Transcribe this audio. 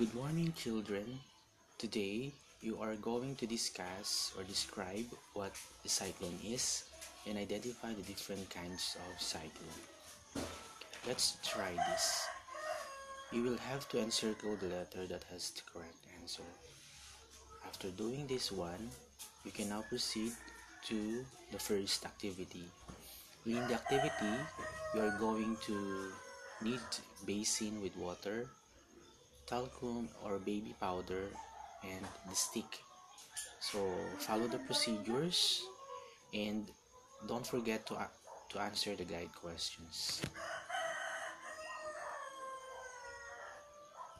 Good morning, children. Today, you are going to discuss or describe what a cyclone is and identify the different kinds of cyclone. Let's try this. You will have to encircle the letter that has the correct answer. After doing this one, you can now proceed to the first activity. In the activity, you are going to need basin with water, talcum or baby powder, and the stick. So follow the procedures and don't forget to, to answer the guide questions.